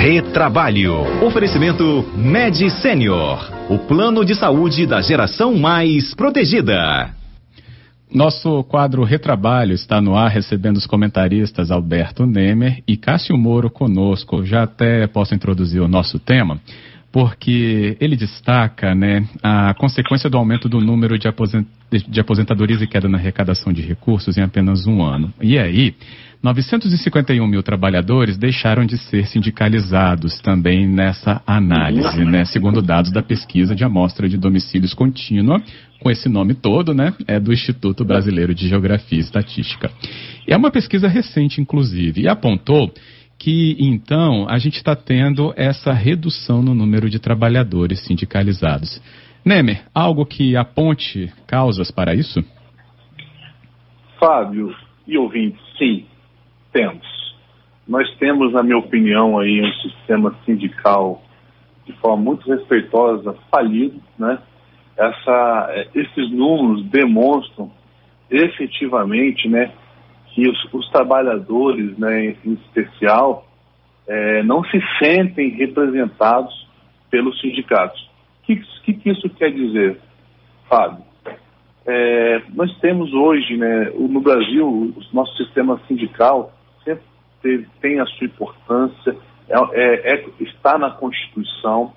Retrabalho. Oferecimento Med Senior. O plano de saúde da geração mais protegida. Nosso quadro Retrabalho está no ar, recebendo os comentaristas Alberto Nemer e Cássio Moro conosco. Já até posso introduzir o nosso tema porque ele destaca né, a consequência do aumento do número de, de aposentadorias e queda na arrecadação de recursos em apenas um ano. E aí, 951 mil trabalhadores deixaram de ser sindicalizados também nessa análise, né? Segundo dados da pesquisa de amostra de domicílios contínua, com esse nome todo, né? É do Instituto Brasileiro de Geografia e Estatística. É uma pesquisa recente, inclusive, e apontou que então a gente está tendo essa redução no número de trabalhadores sindicalizados. Nemer, algo que aponte causas para isso? Fábio e ouvintes, sim, temos. Nós temos, na minha opinião, aí um sistema sindical de forma muito respeitosa falido, né? Essa, esses números demonstram efetivamente, né, que os, os trabalhadores, né, em especial, é, não se sentem representados pelos sindicatos. O que, que, que, isso quer dizer, Fábio? É, nós temos hoje, né, no Brasil, o nosso sistema sindical teve, tem a sua importância, é, é, é está na Constituição,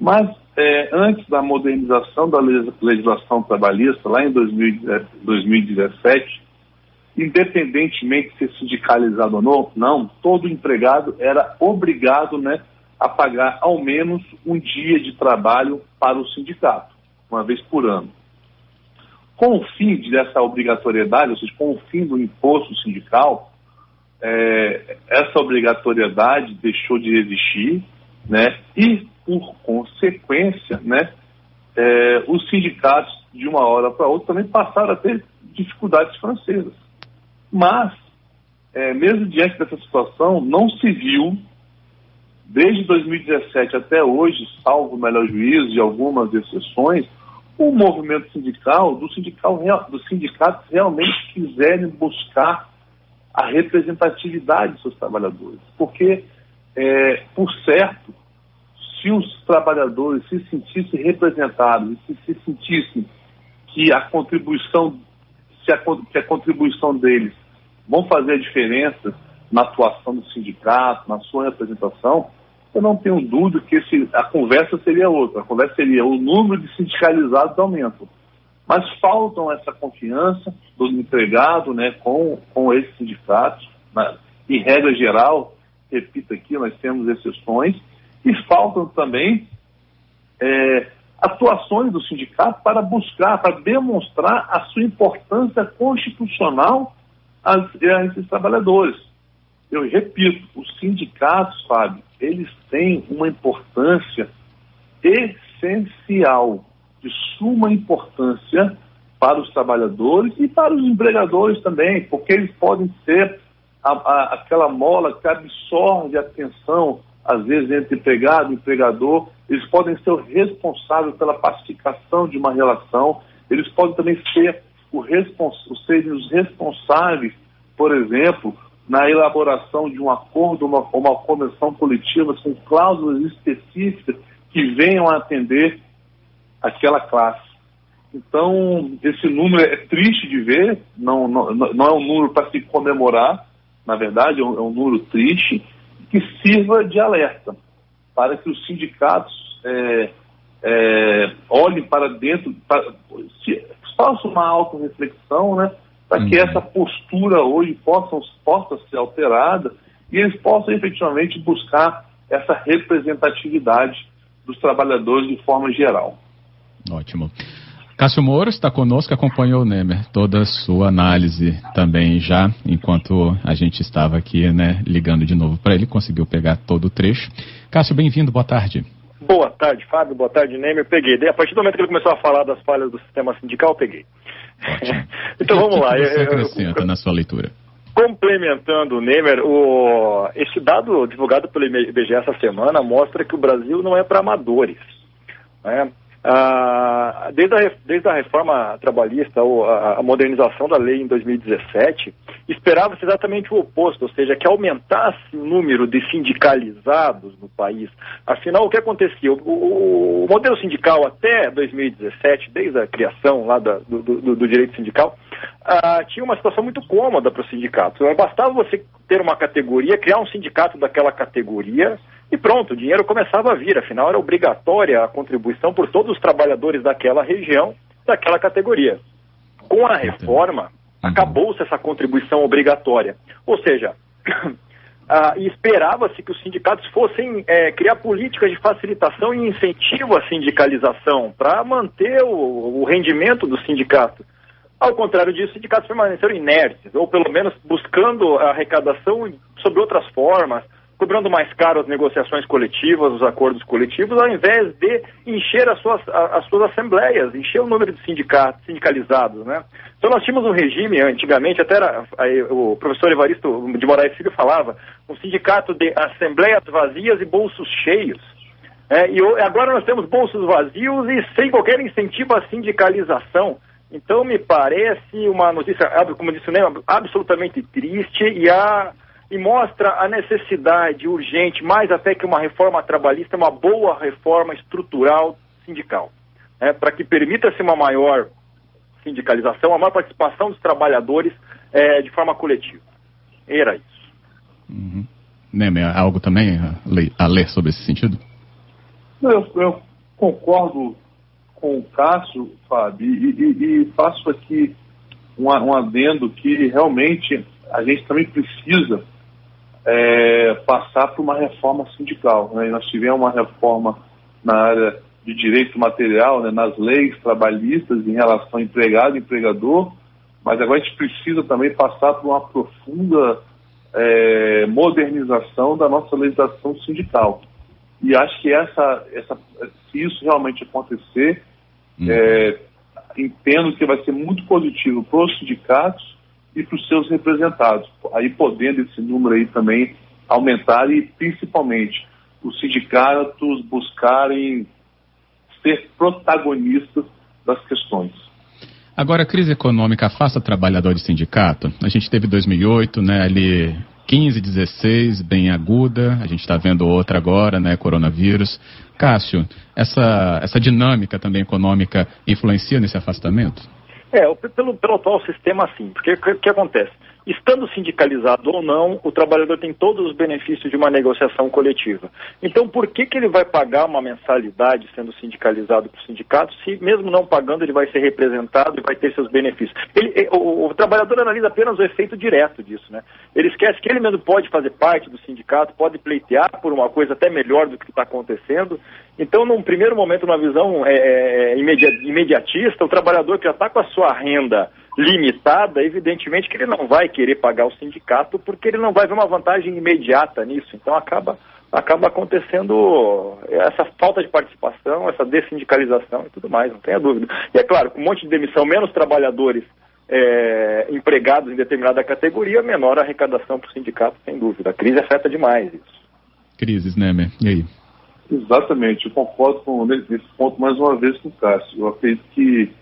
mas é, antes da modernização da legislação trabalhista, lá em 2017, independentemente de ser sindicalizado ou não, não, todo empregado era obrigado né, a pagar ao menos um dia de trabalho para o sindicato, uma vez por ano. Com o fim dessa obrigatoriedade, ou seja, com o fim do imposto sindical, é, essa obrigatoriedade deixou de existir, né, e, por consequência, né, é, os sindicatos, de uma hora para outra, também passaram a ter dificuldades financeiras. Mas, é, mesmo diante dessa situação, não se viu, desde 2017 até hoje, salvo o melhor juízo e algumas exceções, o movimento sindical, do sindical dos sindicatos realmente quiserem buscar a representatividade dos seus trabalhadores. Porque, é, por certo, se os trabalhadores se sentissem representados se, se sentissem que a contribuição, se a, que a contribuição deles vão fazer a diferença na atuação do sindicato, na sua representação, eu não tenho dúvida que esse, a conversa seria outra. A conversa seria o número de sindicalizados aumenta. Mas faltam essa confiança do empregado né, com, com esses sindicatos. Né? Em regra geral, repito aqui, nós temos exceções, e faltam também é, atuações do sindicato para buscar, para demonstrar a sua importância constitucional a, a esses trabalhadores. Eu repito, os sindicatos, Fábio, eles têm uma importância essencial, de suma importância para os trabalhadores e para os empregadores também, porque eles podem ser a, a, aquela mola que absorve a atenção, às vezes, entre empregado e empregador, eles podem ser o responsável pela pacificação de uma relação, eles podem também ser o respons serem os responsáveis, por exemplo, na elaboração de um acordo, uma, uma convenção coletiva com cláusulas específicas que venham a atender aquela classe. Então, esse número é triste de ver, não, não, não é um número para se comemorar, na verdade, é um, é um, número triste, que sirva de alerta para que os sindicatos é, é, olhem para dentro, para, se, façam uma auto-reflexão, né, para que uhum. essa postura hoje possa, possa ser alterada e eles possam efetivamente buscar essa representatividade dos trabalhadores de forma geral. Ótimo. Cássio Moro está conosco, acompanhou o Nemer, toda a sua análise também já, enquanto a gente estava aqui, né, ligando de novo para ele, conseguiu pegar todo o trecho. Cássio, bem-vindo, boa tarde. Boa tarde, Fábio, boa tarde, Nemer, peguei. A partir do momento que ele começou a falar das falhas do sistema sindical, peguei. então vamos lá. Você acrescenta eu, na sua leitura? Complementando o Nemer, o, esse dado divulgado pelo IBGE essa semana mostra que o Brasil não é para amadores. Né? Ah, desde, a, desde a reforma trabalhista ou a, a modernização da lei em 2017, esperava-se exatamente o oposto, ou seja, que aumentasse o número de sindicalizados no país. Afinal, o que acontecia? O, o, o modelo sindical até 2017, desde a criação lá da, do, do, do, direito sindical, ah, tinha uma situação muito cômoda para os sindicatos. Bastava você ter uma categoria, criar um sindicato daquela categoria, e pronto, o dinheiro começava a vir, afinal era obrigatória a contribuição por todos os trabalhadores daquela região, daquela categoria. Com a reforma, uhum. acabou-se essa contribuição obrigatória. Ou seja, ah, esperava-se que os sindicatos fossem é, criar políticas de facilitação e incentivo à sindicalização para manter o, o rendimento do sindicato. Ao contrário disso, os sindicatos permaneceram inertes, ou pelo menos buscando a arrecadação sobre outras formas, cobrando mais caro as negociações coletivas, os acordos coletivos, ao invés de encher as suas, as suas assembleias, encher o número de sindicatos, sindicalizados, né? Então nós tínhamos um regime, antigamente, até era, aí, o professor Evaristo de Moraes Filho falava, um sindicato de assembleias vazias e bolsos cheios. É, e agora nós temos bolsos vazios e sem qualquer incentivo à sindicalização. Então me parece uma notícia, como disse o Ney, absolutamente triste e a e mostra a necessidade urgente, mais até que uma reforma trabalhista, uma boa reforma estrutural sindical, né, para que permita-se uma maior sindicalização, uma maior participação dos trabalhadores é, de forma coletiva. Era isso. Uhum. Neme, algo também a ler sobre esse sentido? Eu, eu concordo com o Cássio, Fábio, e, e, e faço aqui um, um adendo que realmente a gente também precisa é, passar por uma reforma sindical. Né? nós tivemos uma reforma na área de direito material, né, nas leis trabalhistas em relação empregado e empregador, mas agora a gente precisa também passar por uma profunda é, modernização da nossa legislação sindical. E acho que essa, essa, se isso realmente acontecer, uhum. é, entendo que vai ser muito positivo para os sindicatos e para os seus representados. Aí podendo esse número aí também aumentar e principalmente os sindicatos buscarem ser protagonistas das questões. Agora, a crise econômica afasta trabalhador de sindicato. A gente teve 2008, né, ali 15, 16, bem aguda. A gente está vendo outra agora, né, coronavírus. Cássio, essa, essa dinâmica também econômica influencia nesse afastamento? É, pelo, pelo atual sistema, sim. Porque o que, que, acontece? Estando sindicalizado ou não, o trabalhador tem todos os benefícios de uma negociação coletiva. Então, por que, que ele vai pagar uma mensalidade sendo sindicalizado para o sindicato, se mesmo não pagando ele vai ser representado e vai ter seus benefícios? Ele, o, o, trabalhador analisa apenas o efeito direto disso, né? Ele esquece que ele mesmo pode fazer parte do sindicato, pode pleitear por uma coisa até melhor do que está acontecendo. Então, num primeiro momento, numa visão é imediatista, o trabalhador que já está com a sua renda limitada, evidentemente que ele não vai querer pagar o sindicato porque ele não vai ver uma vantagem imediata nisso. Então acaba, acaba acontecendo essa falta de participação, essa dessindicalização e tudo mais, não tenha dúvida. E é claro, com um monte de demissão, menos trabalhadores é, empregados em determinada categoria, menor a arrecadação para o sindicato, sem dúvida. A crise afeta demais isso. Crises, né, E aí? Exatamente, eu concordo com nesse ponto mais uma vez com o Cássio. Eu acredito que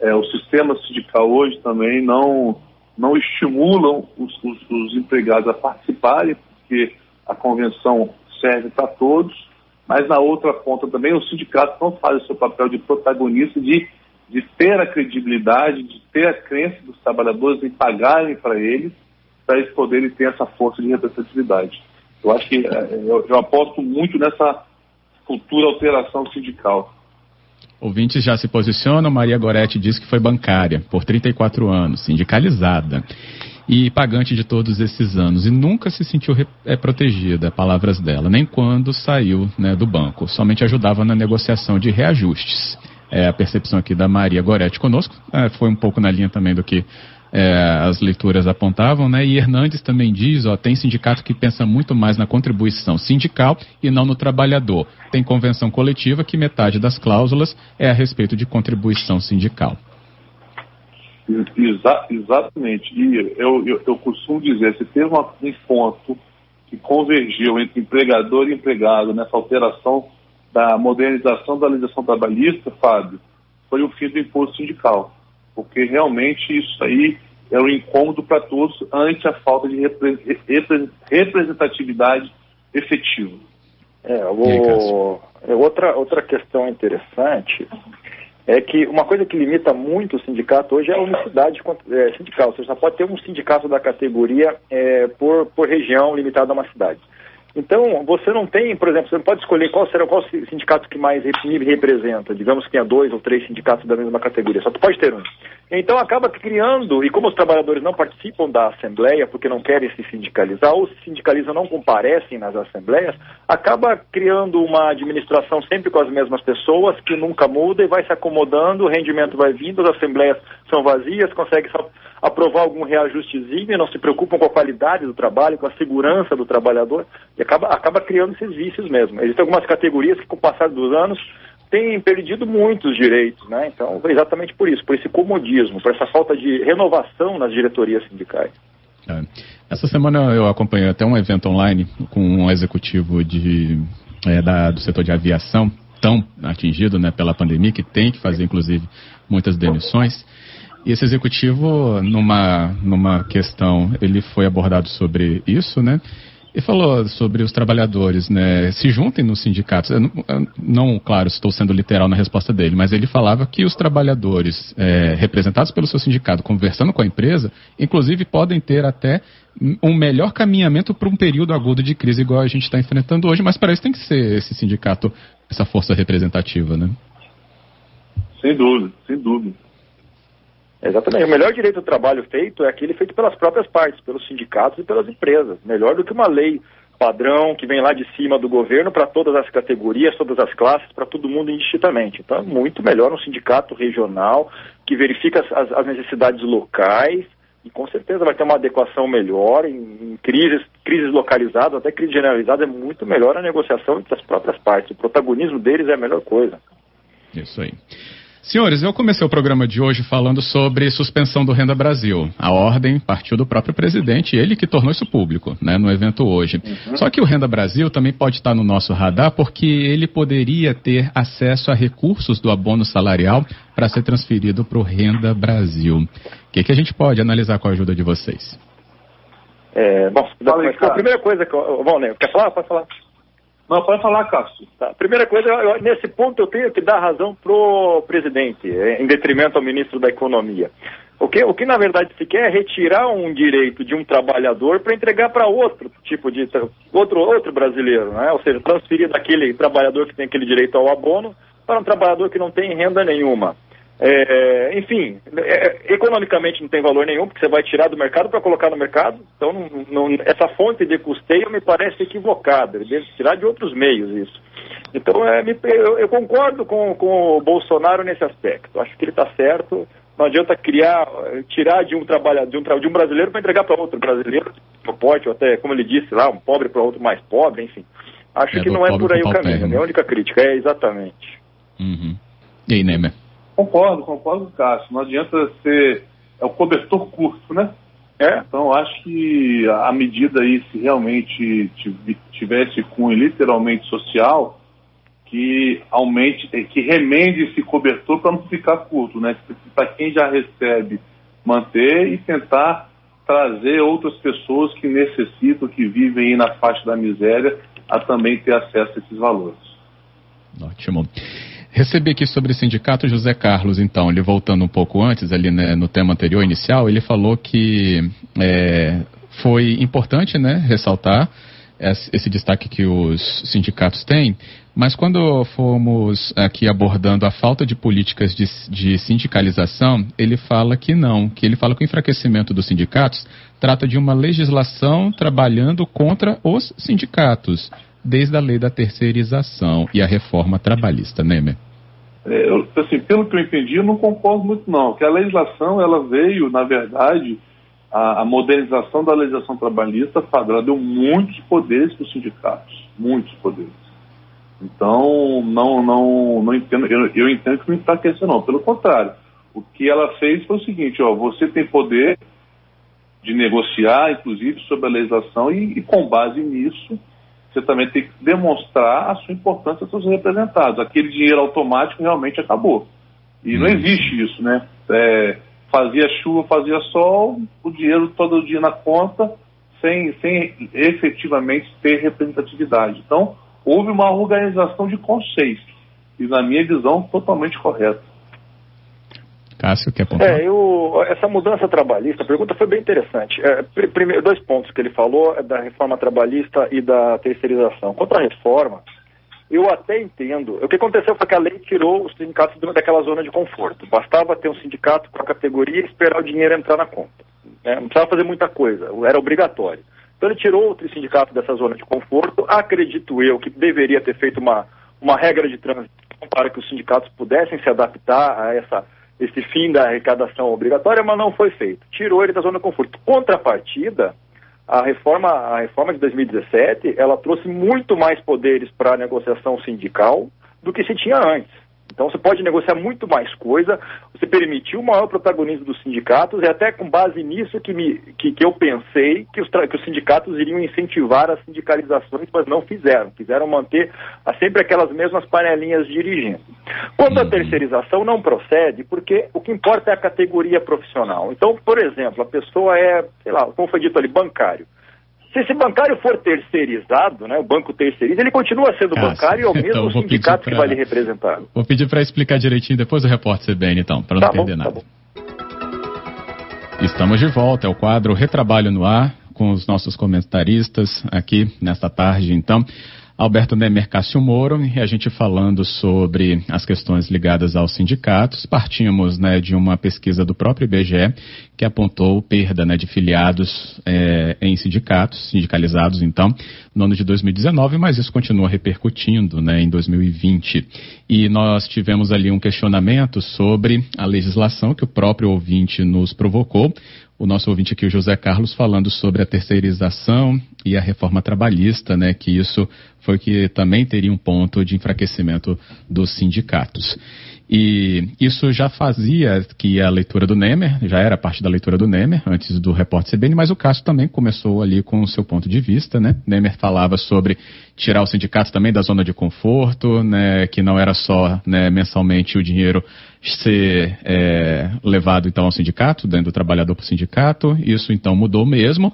é, o sistema sindical hoje também não, não estimulam os, os, os empregados a participarem, porque a convenção serve para todos, mas na outra ponta também os sindicatos não fazem o seu papel de protagonista, de, de ter a credibilidade, de ter a crença dos trabalhadores em pagarem para eles, para eles poderem ter essa força de representatividade. Eu acho que é, eu, eu aposto muito nessa cultura alteração sindical. Ouvintes já se posicionam. Maria Goretti diz que foi bancária por 34 anos, sindicalizada e pagante de todos esses anos e nunca se sentiu é, protegida, palavras dela, nem quando saiu né, do banco. Somente ajudava na negociação de reajustes. É a percepção aqui da Maria Goretti conosco. É, foi um pouco na linha também do que é, as leituras apontavam, né? E Hernandes também diz, ó, tem sindicato que pensa muito mais na contribuição sindical e não no trabalhador. Tem convenção coletiva que metade das cláusulas é a respeito de contribuição sindical. Exa exatamente. E eu, eu, eu, costumo dizer, se teve um ponto que convergiu entre empregador e empregado nessa alteração da modernização da legislação trabalhista, Fábio, foi o fim do imposto sindical, porque realmente isso aí é um incômodo para todos ante a falta de representatividade efetiva. É, o, é, outra, outra questão interessante é que uma coisa que limita muito o sindicato hoje é a unicidade é, sindical. Você só pode ter um sindicato da categoria é, por, por região limitada a uma cidade. Então, você não tem, por exemplo, você não pode escolher qual será qual sindicato que mais me representa. Digamos que tenha dois ou três sindicatos da mesma categoria, só tu pode ter um. Então acaba criando, e como os trabalhadores não participam da Assembleia porque não querem se sindicalizar, ou se sindicalizam não comparecem nas assembleias, acaba criando uma administração sempre com as mesmas pessoas, que nunca muda e vai se acomodando, o rendimento vai vindo, as assembleias são vazias, consegue só aprovar algum reajustezinho não se preocupam com a qualidade do trabalho, com a segurança do trabalhador, e acaba, acaba criando esses vícios mesmo. Existem algumas categorias que, com o passar dos anos, têm perdido muitos direitos, né? Então, exatamente por isso, por esse comodismo, por essa falta de renovação nas diretorias sindicais. É. Essa semana eu acompanhei até um evento online com um executivo de, é, da, do setor de aviação, tão atingido né, pela pandemia, que tem que fazer, inclusive, muitas demissões. E esse executivo, numa, numa questão, ele foi abordado sobre isso, né? E falou sobre os trabalhadores, né? Se juntem nos sindicatos. Eu não, eu não, claro, estou sendo literal na resposta dele, mas ele falava que os trabalhadores é, representados pelo seu sindicato, conversando com a empresa, inclusive podem ter até um melhor caminhamento para um período agudo de crise igual a gente está enfrentando hoje, mas para isso tem que ser esse sindicato, essa força representativa, né? Sem dúvida, sem dúvida. Exatamente. O melhor direito do trabalho feito é aquele feito pelas próprias partes, pelos sindicatos e pelas empresas. Melhor do que uma lei padrão que vem lá de cima do governo para todas as categorias, todas as classes, para todo mundo indistintamente. Então é muito melhor um sindicato regional que verifica as, as necessidades locais e com certeza vai ter uma adequação melhor em, em, crises, crises localizadas, até crise generalizada, é muito melhor a negociação entre as próprias partes. O protagonismo deles é a melhor coisa. Isso aí. Senhores, eu comecei o programa de hoje falando sobre suspensão do Renda Brasil. A ordem partiu do próprio presidente, ele que tornou isso público, né, no evento hoje. Uhum. Só que o Renda Brasil também pode estar no nosso radar porque ele poderia ter acesso a recursos do abono salarial para ser transferido para o Renda Brasil. O que, que a gente pode analisar com a ajuda de vocês? É, bom, a primeira coisa que eu, bom, né, quer falar? Pode falar. Não, pode falar, Cássio. Tá. Primeira coisa, eu, nesse ponto eu tenho que dar razão pro presidente, em detrimento ao ministro da Economia. O que, o que na verdade se quer é retirar um direito de um trabalhador para entregar para outro tipo de outro outro brasileiro, né? Ou seja, transferir daquele trabalhador que tem aquele direito ao abono para um trabalhador que não tem renda nenhuma. É, enfim, é, economicamente não tem valor nenhum, porque você vai tirar do mercado para colocar no mercado. Então, não, não, essa fonte de custeio me parece equivocada. Ele deve tirar de outros meios isso. Então, é, me, eu, eu, concordo com, com o Bolsonaro nesse aspecto. Acho que ele está certo. Não adianta criar, tirar de um trabalhador, de um, de um brasileiro para entregar para outro brasileiro, pode, ou até, como ele disse lá, um pobre para outro mais pobre, enfim. Acho é, que não é por aí o caminho. A minha única crítica é exatamente. Uhum. E aí, Neymar? Concordo, concordo com o Cássio. Não adianta ser. É o cobertor curto, né? É. Então, acho que a medida aí, se realmente tivesse cunho literalmente social, que aumente, que remende esse cobertor para não ficar curto, né? Para quem já recebe, manter e tentar trazer outras pessoas que necessitam, que vivem aí na faixa da miséria, a também ter acesso a esses valores. Ótimo. Recebi aqui sobre o sindicato José Carlos, então, ele voltando um pouco antes, ali né, no tema anterior, inicial, ele falou que é, foi importante né, ressaltar esse destaque que os sindicatos têm, mas quando fomos aqui abordando a falta de políticas de, de, sindicalização, ele fala que não, que ele fala que o enfraquecimento dos sindicatos trata de uma legislação trabalhando contra os sindicatos desde a lei da terceirização e a reforma trabalhista, Nemer? É, eu, assim, pelo que eu entendi, eu não concordo muito não, que a legislação ela veio, na verdade, a, a modernização da legislação trabalhista, deu muitos poderes para os sindicatos, muitos poderes. Então, não, não, não entendo, eu, eu entendo que não enfraqueceu não, pelo contrário, o que ela fez foi o seguinte, ó, você tem poder de negociar, inclusive, sobre a legislação e, e com base nisso, você também tem que demonstrar a sua importância aos seus representados. Aquele dinheiro automático realmente acabou. E não existe isso, né? É, fazia chuva, fazia sol, o dinheiro todo dia na conta, sem, sem efetivamente ter representatividade. Então, houve uma organização de conceitos, e na minha visão, totalmente correta. Cássio, quer? É, eu, essa mudança trabalhista, a pergunta foi bem interessante. É, primeiro, dois pontos que ele falou, é da reforma trabalhista e da terceirização. Quanto à reforma, eu até entendo. O que aconteceu foi que a lei tirou os sindicatos daquela zona de conforto. Bastava ter um sindicato com a categoria e esperar o dinheiro entrar na conta. Né? Não precisava fazer muita coisa, era obrigatório. Então ele tirou outro sindicato dessa zona de conforto. Acredito eu que deveria ter feito uma, uma regra de transição para que os sindicatos pudessem se adaptar a essa, esse fim da arrecadação obrigatória, mas não foi feito. Tirou ele da zona de conforto. Contrapartida, a reforma, a reforma de 2017, ela trouxe muito mais poderes para a negociação sindical do que se tinha antes. Então você pode negociar muito mais coisa, você permitiu o maior protagonismo dos sindicatos, e até com base nisso que, me, que, que eu pensei que os, que os sindicatos iriam incentivar as sindicalizações, mas não fizeram. Quiseram manter a, sempre aquelas mesmas panelinhas dirigindo. Quanto à uhum. terceirização, não procede, porque o que importa é a categoria profissional. Então, por exemplo, a pessoa é, sei lá, como foi dito ali, bancário. Se esse bancário for terceirizado, né, o banco terceiriza, ele continua sendo ah, bancário e é o mesmo então, sindicato pra... que vai lhe representar. Vou pedir para explicar direitinho depois do repórter CBN, então, para não tá perder bom, nada. Tá Estamos de volta, é o quadro Retrabalho no Ar, com os nossos comentaristas aqui nesta tarde, então. Alberto Nemer Cássio Moro, e a gente falando sobre as questões ligadas aos sindicatos. Partimos né, de uma pesquisa do próprio IBGE que apontou perda né, de filiados é, em sindicatos, sindicalizados, então, no ano de 2019, mas isso continua repercutindo né, em 2020. E nós tivemos ali um questionamento sobre a legislação que o próprio ouvinte nos provocou o nosso ouvinte aqui, o José Carlos, falando sobre a terceirização e a reforma trabalhista, né, que isso foi que também teria um ponto de enfraquecimento dos sindicatos. E isso já fazia que a leitura do Nemer, já era parte da leitura do Nemer, antes do repórter CBN, mas o Cássio também começou ali com o seu ponto de vista, né? Nemer falava sobre tirar os sindicatos também da zona de conforto, né? Que não era só né, mensalmente o dinheiro ser é, levado então ao sindicato, dentro do trabalhador para o sindicato. Isso então mudou mesmo.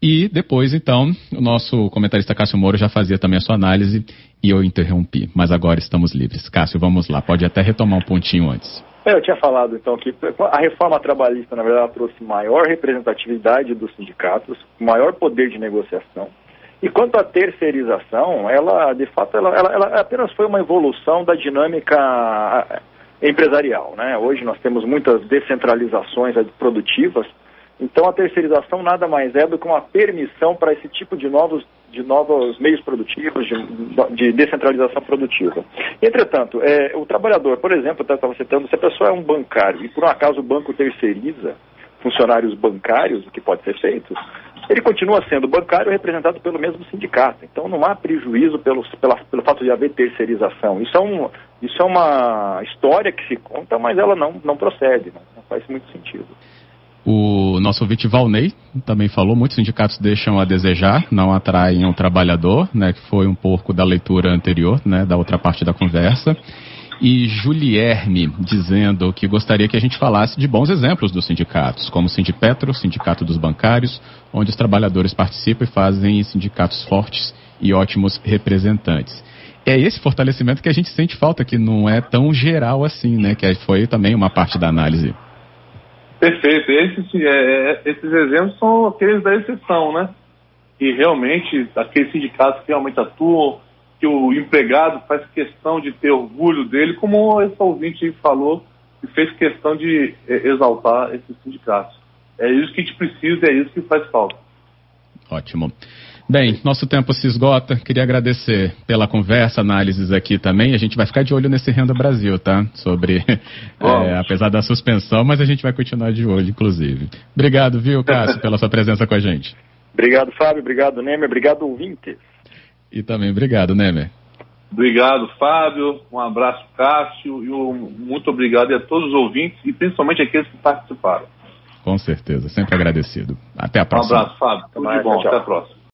E depois, então, o nosso comentarista Cássio Moro já fazia também a sua análise e eu interrompi. Mas agora estamos livres. Cássio, vamos lá. Pode até retomar um pontinho antes. É, eu tinha falado, então, que a reforma trabalhista, na verdade, trouxe maior representatividade dos sindicatos, maior poder de negociação. E quanto à terceirização, ela, de fato, ela, ela, ela apenas foi uma evolução da dinâmica empresarial. Né? Hoje nós temos muitas descentralizações produtivas, então a terceirização nada mais é do que uma permissão para esse tipo de novos, de novos meios produtivos, de, de descentralização produtiva. Entretanto, é, o trabalhador, por exemplo, eu estava citando, se a pessoa é um bancário e por um acaso o banco terceiriza funcionários bancários, o que pode ser feito, ele continua sendo bancário representado pelo mesmo sindicato. Então não há prejuízo pelo, pela, pelo fato de haver terceirização. Isso é, um, isso é uma história que se conta, mas ela não, não procede, não, não faz muito sentido. O nosso ouvinte Valnei também falou, muitos sindicatos deixam a desejar, não atraem o trabalhador, né, que foi um pouco da leitura anterior, né, da outra parte da conversa. E Julierme dizendo que gostaria que a gente falasse de bons exemplos dos sindicatos, como o Sindipetro, Sindicato dos Bancários, onde os trabalhadores participam e fazem sindicatos fortes e ótimos representantes. É esse fortalecimento que a gente sente falta, que não é tão geral assim, né? Que foi também uma parte da análise. Perfeito. Esses, é, é, esses exemplos são aqueles da exceção, né? E realmente, aqueles sindicatos que realmente atuam, que o empregado faz questão de ter orgulho dele, como esse ouvinte falou, e fez questão de é, exaltar esses sindicatos. É isso que a gente precisa, é isso que faz falta. Ótimo. Bem, nosso tempo se esgota. Queria agradecer pela conversa, análises aqui também. A gente vai ficar de olho nesse Renda Brasil, tá? Sobre, é, apesar da suspensão, mas a gente vai continuar de olho, inclusive. Obrigado, viu, Cássio, pela sua presença com a gente. Obrigado, Fábio. Obrigado, Nemer. Obrigado, ouvintes. E também obrigado, Nemer. Obrigado, Fábio. Um abraço, Cássio. E um muito obrigado a todos os ouvintes e principalmente aqueles que participaram. Com certeza, sempre agradecido. Até a próxima. Um abraço, Fábio. Tudo de bom. Tchau. Até a próxima.